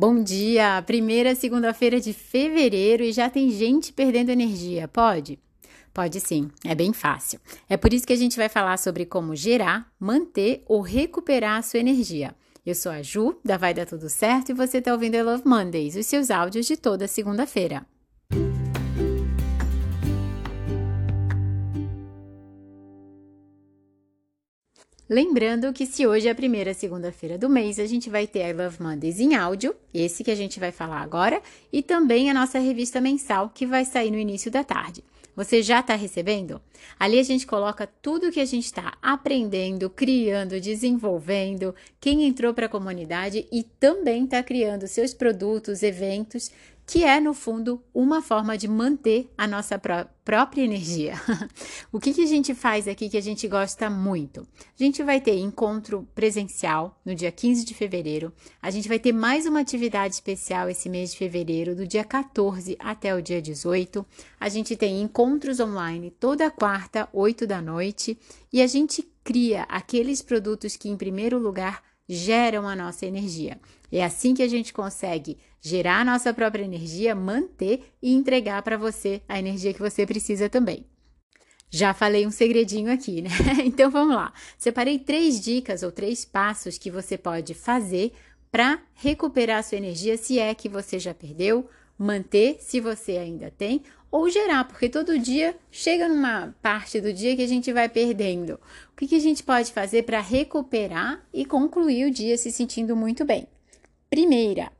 Bom dia! Primeira segunda-feira de fevereiro e já tem gente perdendo energia, pode? Pode sim, é bem fácil. É por isso que a gente vai falar sobre como gerar, manter ou recuperar a sua energia. Eu sou a Ju, da Vai Dar Tudo Certo, e você está ouvindo I Love Mondays, os seus áudios de toda segunda-feira. Lembrando que se hoje é a primeira segunda-feira do mês, a gente vai ter I Love Mondays em áudio, esse que a gente vai falar agora, e também a nossa revista mensal, que vai sair no início da tarde. Você já está recebendo? Ali a gente coloca tudo que a gente está aprendendo, criando, desenvolvendo, quem entrou para a comunidade e também está criando seus produtos, eventos que é, no fundo, uma forma de manter a nossa pró própria energia. o que, que a gente faz aqui que a gente gosta muito? A gente vai ter encontro presencial no dia 15 de fevereiro, a gente vai ter mais uma atividade especial esse mês de fevereiro, do dia 14 até o dia 18. A gente tem encontros online toda quarta, 8 da noite, e a gente cria aqueles produtos que, em primeiro lugar, geram a nossa energia. É assim que a gente consegue gerar a nossa própria energia, manter e entregar para você a energia que você precisa também. Já falei um segredinho aqui, né? Então vamos lá. Separei três dicas ou três passos que você pode fazer para recuperar a sua energia se é que você já perdeu, manter se você ainda tem ou gerar, porque todo dia chega numa parte do dia que a gente vai perdendo. O que, que a gente pode fazer para recuperar e concluir o dia se sentindo muito bem? Primeira,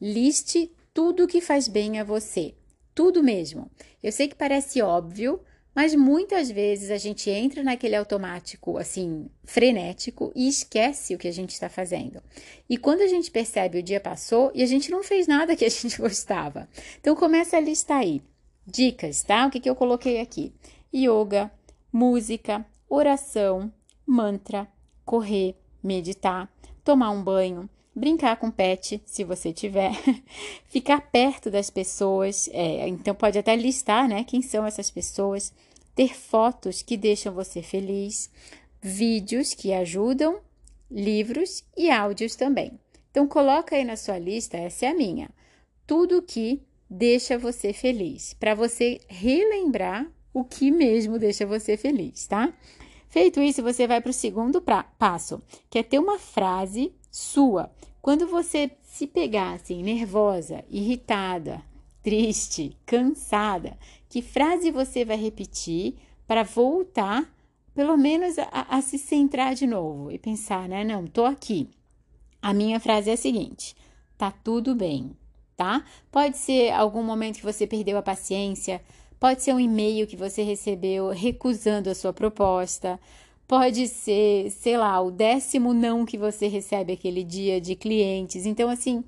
liste tudo que faz bem a você. Tudo mesmo. Eu sei que parece óbvio, mas muitas vezes a gente entra naquele automático assim, frenético e esquece o que a gente está fazendo. E quando a gente percebe o dia passou e a gente não fez nada que a gente gostava. Então começa a listar aí. Dicas, tá? O que, que eu coloquei aqui? Yoga, música, oração, mantra, correr, meditar, tomar um banho, brincar com pet, se você tiver, ficar perto das pessoas, é, então pode até listar, né, quem são essas pessoas, ter fotos que deixam você feliz, vídeos que ajudam, livros e áudios também. Então coloca aí na sua lista, essa é a minha, tudo que deixa você feliz, para você relembrar o que mesmo deixa você feliz, tá? Feito isso, você vai para o segundo pra, passo, que é ter uma frase sua. Quando você se pegar assim, nervosa, irritada, triste, cansada, que frase você vai repetir para voltar, pelo menos, a, a, se centrar de novo e pensar, né? Não, tô aqui. A minha frase é a seguinte: tá tudo bem, tá? Pode ser algum momento que você perdeu a paciência, pode ser um e-mail que você recebeu recusando a sua proposta, pode ser, sei lá, o décimo não que você recebe aquele dia de clientes. Então, assim,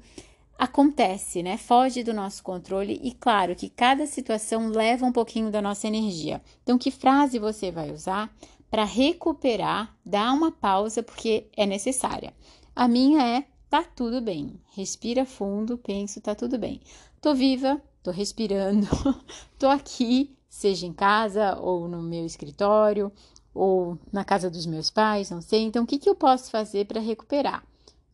acontece, né? Foge do nosso controle e, claro, que cada situação leva um pouquinho da nossa energia. Então, que frase você vai usar para recuperar, dar uma pausa, porque é necessária. A minha é: tá tudo bem. Respira fundo, penso, tá tudo bem. Tô viva, tô respirando, tô aqui, seja em casa ou no meu escritório ou na casa dos meus pais, não sei. Então, o que, que eu posso fazer para recuperar?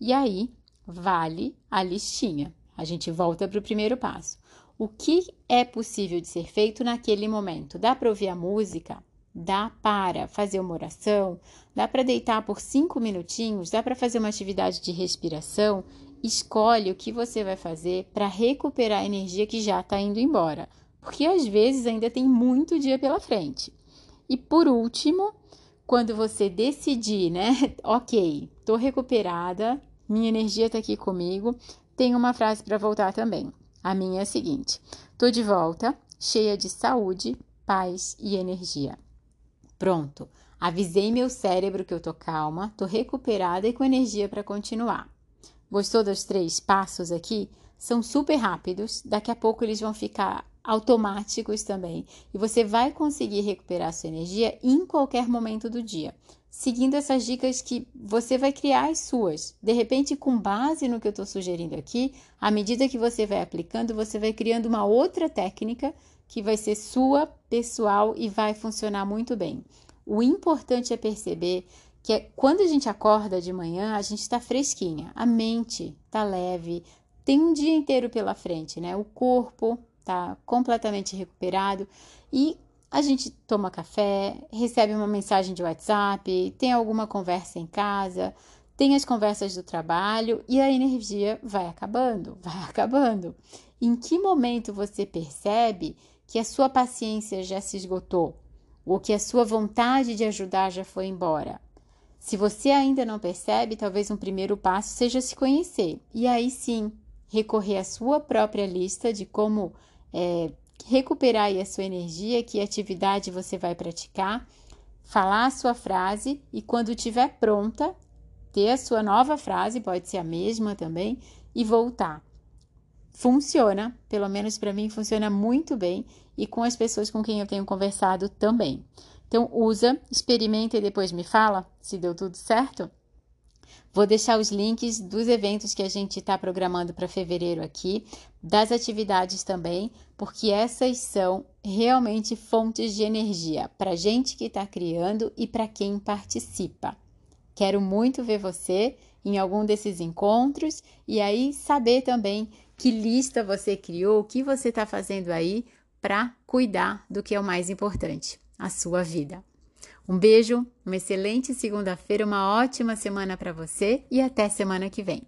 E aí, vale a listinha. A gente volta para o primeiro passo. O que é possível de ser feito naquele momento? Dá para ouvir a música? Dá para fazer uma oração? Dá para deitar por cinco minutinhos? Dá para fazer uma atividade de respiração? Escolhe o que você vai fazer para recuperar a energia que já está indo embora, porque às vezes ainda tem muito dia pela frente. E por último, quando você decidir, né? Ok, tô recuperada, minha energia está aqui comigo, tem uma frase para voltar também. A minha é a seguinte: tô de volta, cheia de saúde, paz e energia. Pronto, avisei meu cérebro que eu tô calma, tô recuperada e com energia para continuar. Gostou dos três passos aqui? São super rápidos, daqui a pouco eles vão ficar automáticos também. E você vai conseguir recuperar sua energia em qualquer momento do dia, seguindo essas dicas que você vai criar as suas. De repente, com base no que eu estou sugerindo aqui, à medida que você vai aplicando, você vai criando uma outra técnica que vai ser sua, pessoal e vai funcionar muito bem. O importante é perceber que é, quando a gente acorda de manhã, a gente está fresquinha, a mente está leve, tem um dia inteiro pela frente, né? O corpo tá completamente recuperado e a gente toma café, recebe uma mensagem de WhatsApp, tem alguma conversa em casa, tem as conversas do trabalho e a energia vai acabando, vai acabando. Em que momento você percebe que a sua paciência já se esgotou ou que a sua vontade de ajudar já foi embora? Se você ainda não percebe, talvez um primeiro passo seja se conhecer e aí sim recorrer à sua própria lista de como é, recuperar a sua energia, que atividade você vai praticar, falar a sua frase e quando estiver pronta, ter a sua nova frase, pode ser a mesma também, e voltar. Funciona, pelo menos para mim funciona muito bem e com as pessoas com quem eu tenho conversado também. Então usa, experimenta e depois me fala se deu tudo certo. Vou deixar os links dos eventos que a gente está programando para fevereiro aqui, das atividades também, porque essas são realmente fontes de energia para gente que está criando e para quem participa. Quero muito ver você em algum desses encontros e aí saber também que lista você criou, o que você está fazendo aí para cuidar do que é o mais importante, a sua vida. Um beijo, uma excelente segunda-feira, uma ótima semana para você e até semana que vem.